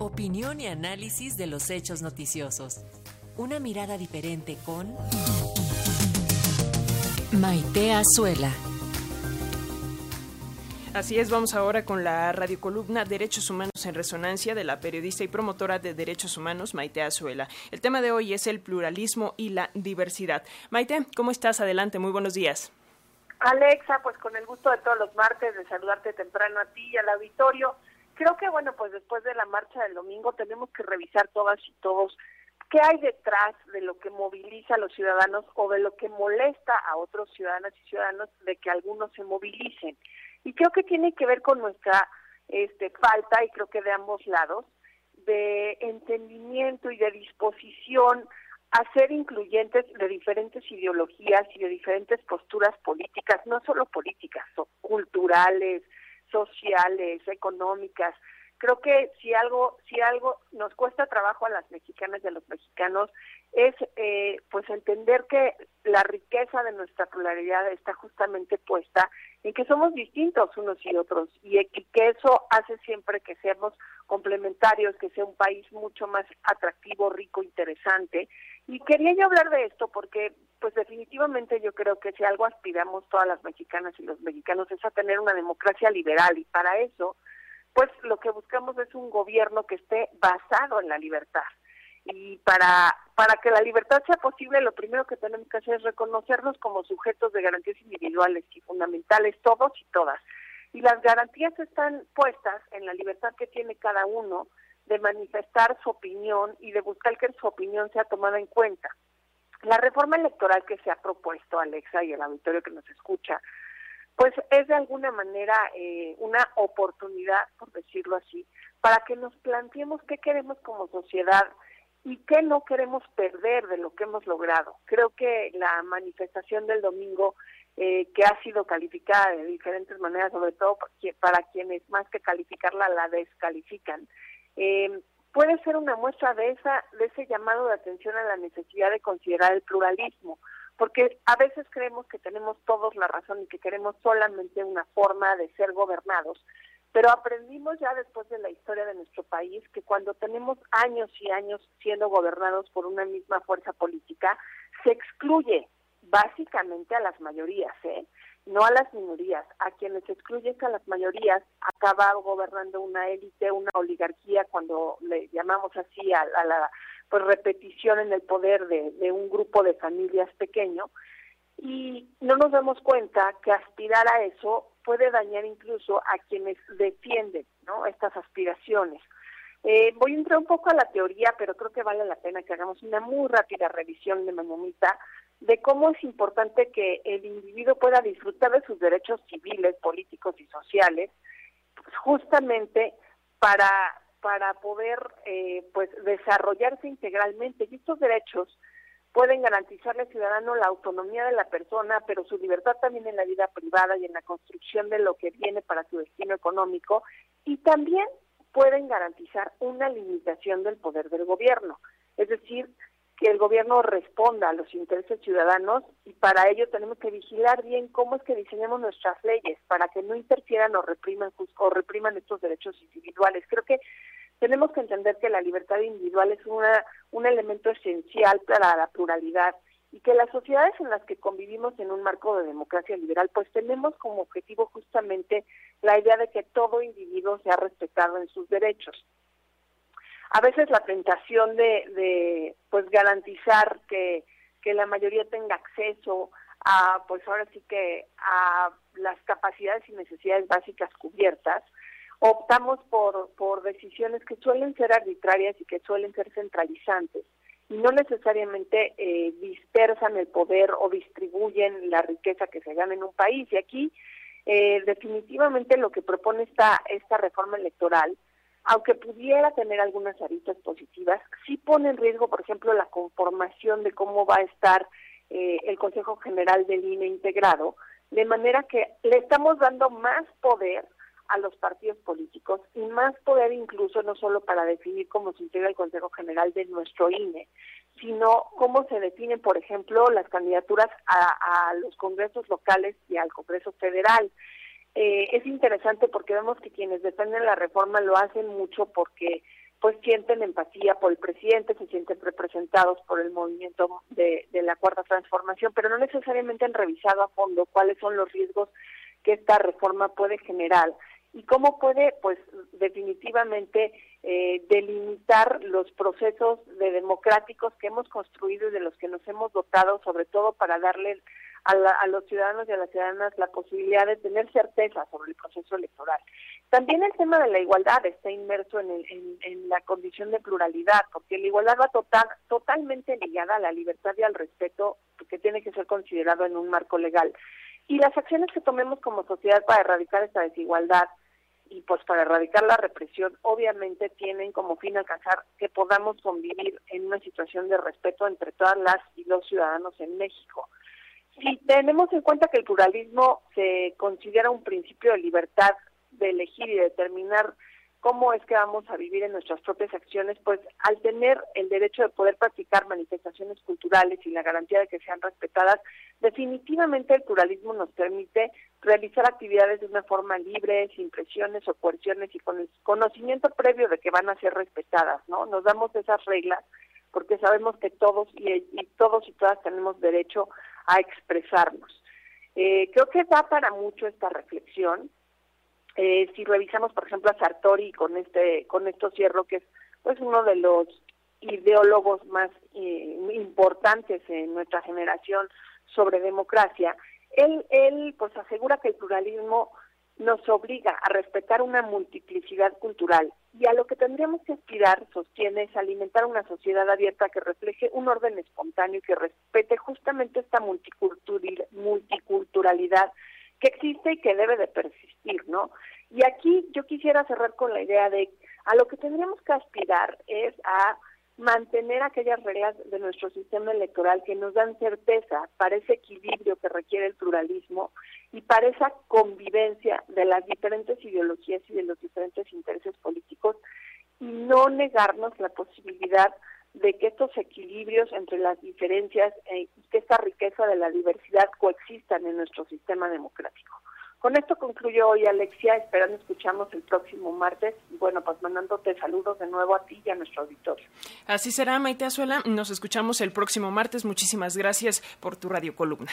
Opinión y análisis de los hechos noticiosos. Una mirada diferente con Maite Azuela. Así es, vamos ahora con la radiocolumna Derechos Humanos en Resonancia de la periodista y promotora de derechos humanos Maite Azuela. El tema de hoy es el pluralismo y la diversidad. Maite, ¿cómo estás? Adelante, muy buenos días. Alexa, pues con el gusto de todos los martes de saludarte temprano a ti y al auditorio. Creo que bueno, pues después de la marcha del domingo tenemos que revisar todas y todos qué hay detrás de lo que moviliza a los ciudadanos o de lo que molesta a otros ciudadanas y ciudadanos de que algunos se movilicen. Y creo que tiene que ver con nuestra este, falta, y creo que de ambos lados, de entendimiento y de disposición a ser incluyentes de diferentes ideologías y de diferentes posturas políticas, no solo políticas, culturales, sociales, económicas. Creo que si algo, si algo nos cuesta trabajo a las mexicanas y a los mexicanos es eh, pues entender que la riqueza de nuestra pluralidad está justamente puesta en que somos distintos unos y otros y que eso hace siempre que seamos complementarios, que sea un país mucho más atractivo, rico, interesante. Y quería yo hablar de esto porque pues definitivamente yo creo que si algo aspiramos todas las mexicanas y los mexicanos es a tener una democracia liberal y para eso pues lo que buscamos es un gobierno que esté basado en la libertad. Y para para que la libertad sea posible lo primero que tenemos que hacer es reconocernos como sujetos de garantías individuales y fundamentales todos y todas. Y las garantías están puestas en la libertad que tiene cada uno de manifestar su opinión y de buscar que su opinión sea tomada en cuenta. La reforma electoral que se ha propuesto, Alexa, y el auditorio que nos escucha, pues es de alguna manera eh, una oportunidad, por decirlo así, para que nos planteemos qué queremos como sociedad y qué no queremos perder de lo que hemos logrado. Creo que la manifestación del domingo, eh, que ha sido calificada de diferentes maneras, sobre todo para quienes más que calificarla la descalifican, eh, puede ser una muestra de esa de ese llamado de atención a la necesidad de considerar el pluralismo, porque a veces creemos que tenemos todos la razón y que queremos solamente una forma de ser gobernados, pero aprendimos ya después de la historia de nuestro país que cuando tenemos años y años siendo gobernados por una misma fuerza política, se excluye básicamente a las mayorías, ¿eh? no a las minorías. A quienes se excluyen a las mayorías acaba gobernando una élite, una oligarquía, cuando le llamamos así a, la pues, repetición en el poder de, de un grupo de familias pequeño. Y no nos damos cuenta que aspirar a eso puede dañar incluso a quienes defienden ¿no? estas aspiraciones. Eh, voy a entrar un poco a la teoría, pero creo que vale la pena que hagamos una muy rápida revisión de mañanita de cómo es importante que el individuo pueda disfrutar de sus derechos civiles, políticos y sociales, justamente para para poder eh, pues desarrollarse integralmente. Y estos derechos pueden garantizarle al ciudadano la autonomía de la persona, pero su libertad también en la vida privada y en la construcción de lo que viene para su destino económico, y también pueden garantizar una limitación del poder del gobierno, es decir, que el gobierno responda a los intereses ciudadanos y para ello tenemos que vigilar bien cómo es que diseñamos nuestras leyes para que no interfieran o repriman o repriman estos derechos individuales. Creo que tenemos que entender que la libertad individual es una, un elemento esencial para la pluralidad y que las sociedades en las que convivimos en un marco de democracia liberal, pues tenemos como objetivo justamente la idea de que todo individuo sea respetado en sus derechos. A veces la tentación de, de pues garantizar que, que la mayoría tenga acceso a, pues ahora sí que a las capacidades y necesidades básicas cubiertas, optamos por, por decisiones que suelen ser arbitrarias y que suelen ser centralizantes y no necesariamente eh, dispersan el poder o distribuyen la riqueza que se gana en un país. Y aquí eh, definitivamente lo que propone esta, esta reforma electoral, aunque pudiera tener algunas aristas positivas, sí pone en riesgo, por ejemplo, la conformación de cómo va a estar eh, el Consejo General del INE integrado, de manera que le estamos dando más poder a los partidos políticos y más poder incluso no solo para definir cómo se integra el Consejo General de nuestro INE, sino cómo se definen, por ejemplo, las candidaturas a, los congresos locales y al Congreso Federal. Eh, es interesante porque vemos que quienes defienden la reforma lo hacen mucho porque pues sienten empatía por el presidente, se sienten representados por el movimiento de, de la cuarta transformación, pero no necesariamente han revisado a fondo cuáles son los riesgos que esta reforma puede generar y cómo puede, pues, definitivamente eh, delimitar los procesos de democráticos que hemos construido y de los que nos hemos dotado, sobre todo para darle a, los ciudadanos y a las ciudadanas la posibilidad de tener certeza sobre el proceso electoral. También el tema de la igualdad está inmerso en, en, la condición de pluralidad, porque la igualdad va total, totalmente ligada a la libertad y al respeto que tiene que ser considerado en un marco legal. Y las acciones que tomemos como sociedad para erradicar esta desigualdad y pues para erradicar la represión obviamente tienen como fin alcanzar que podamos convivir en una situación de respeto entre todas las y los ciudadanos en México. Si tenemos en cuenta que el pluralismo se considera un principio de libertad de elegir y determinar cómo es que vamos a vivir en nuestras propias acciones, pues al tener el derecho de poder practicar manifestaciones culturales y la garantía de que sean respetadas, definitivamente el pluralismo nos permite realizar actividades de una forma libre, sin presiones o coerciones y con el conocimiento previo de que van a ser respetadas, ¿no? Nos damos esas reglas porque sabemos que todos y, todos y todas tenemos derecho a expresarnos. Eh, creo que da para mucho esta reflexión eh, si revisamos, por ejemplo, a Sartori con este con esto cierro, que es pues uno de los ideólogos más eh, importantes en nuestra generación sobre democracia, él, él pues asegura que el pluralismo nos obliga a respetar una multiplicidad cultural y a lo que tendríamos que aspirar, sostiene, es alimentar una sociedad abierta que refleje un orden espontáneo y que respete justamente esta multiculturalidad que existe y que debe de persistir, ¿no? Y aquí yo quisiera cerrar con la idea de a lo que tendríamos que aspirar es a mantener aquellas reglas de nuestro sistema electoral que nos dan certeza para ese equilibrio que requiere el pluralismo y para esa convivencia de las diferentes ideologías y de los diferentes intereses políticos y no negarnos la posibilidad de que estos equilibrios entre las diferencias eh, y que esta riqueza de la diversidad coexistan en nuestro sistema democrático. Con esto concluyo hoy, Alexia, esperando escuchamos el próximo martes. Bueno, pues mandándote saludos de nuevo a ti y a nuestro auditorio. Así será, Maite Azuela. Nos escuchamos el próximo martes. Muchísimas gracias por tu radio columna.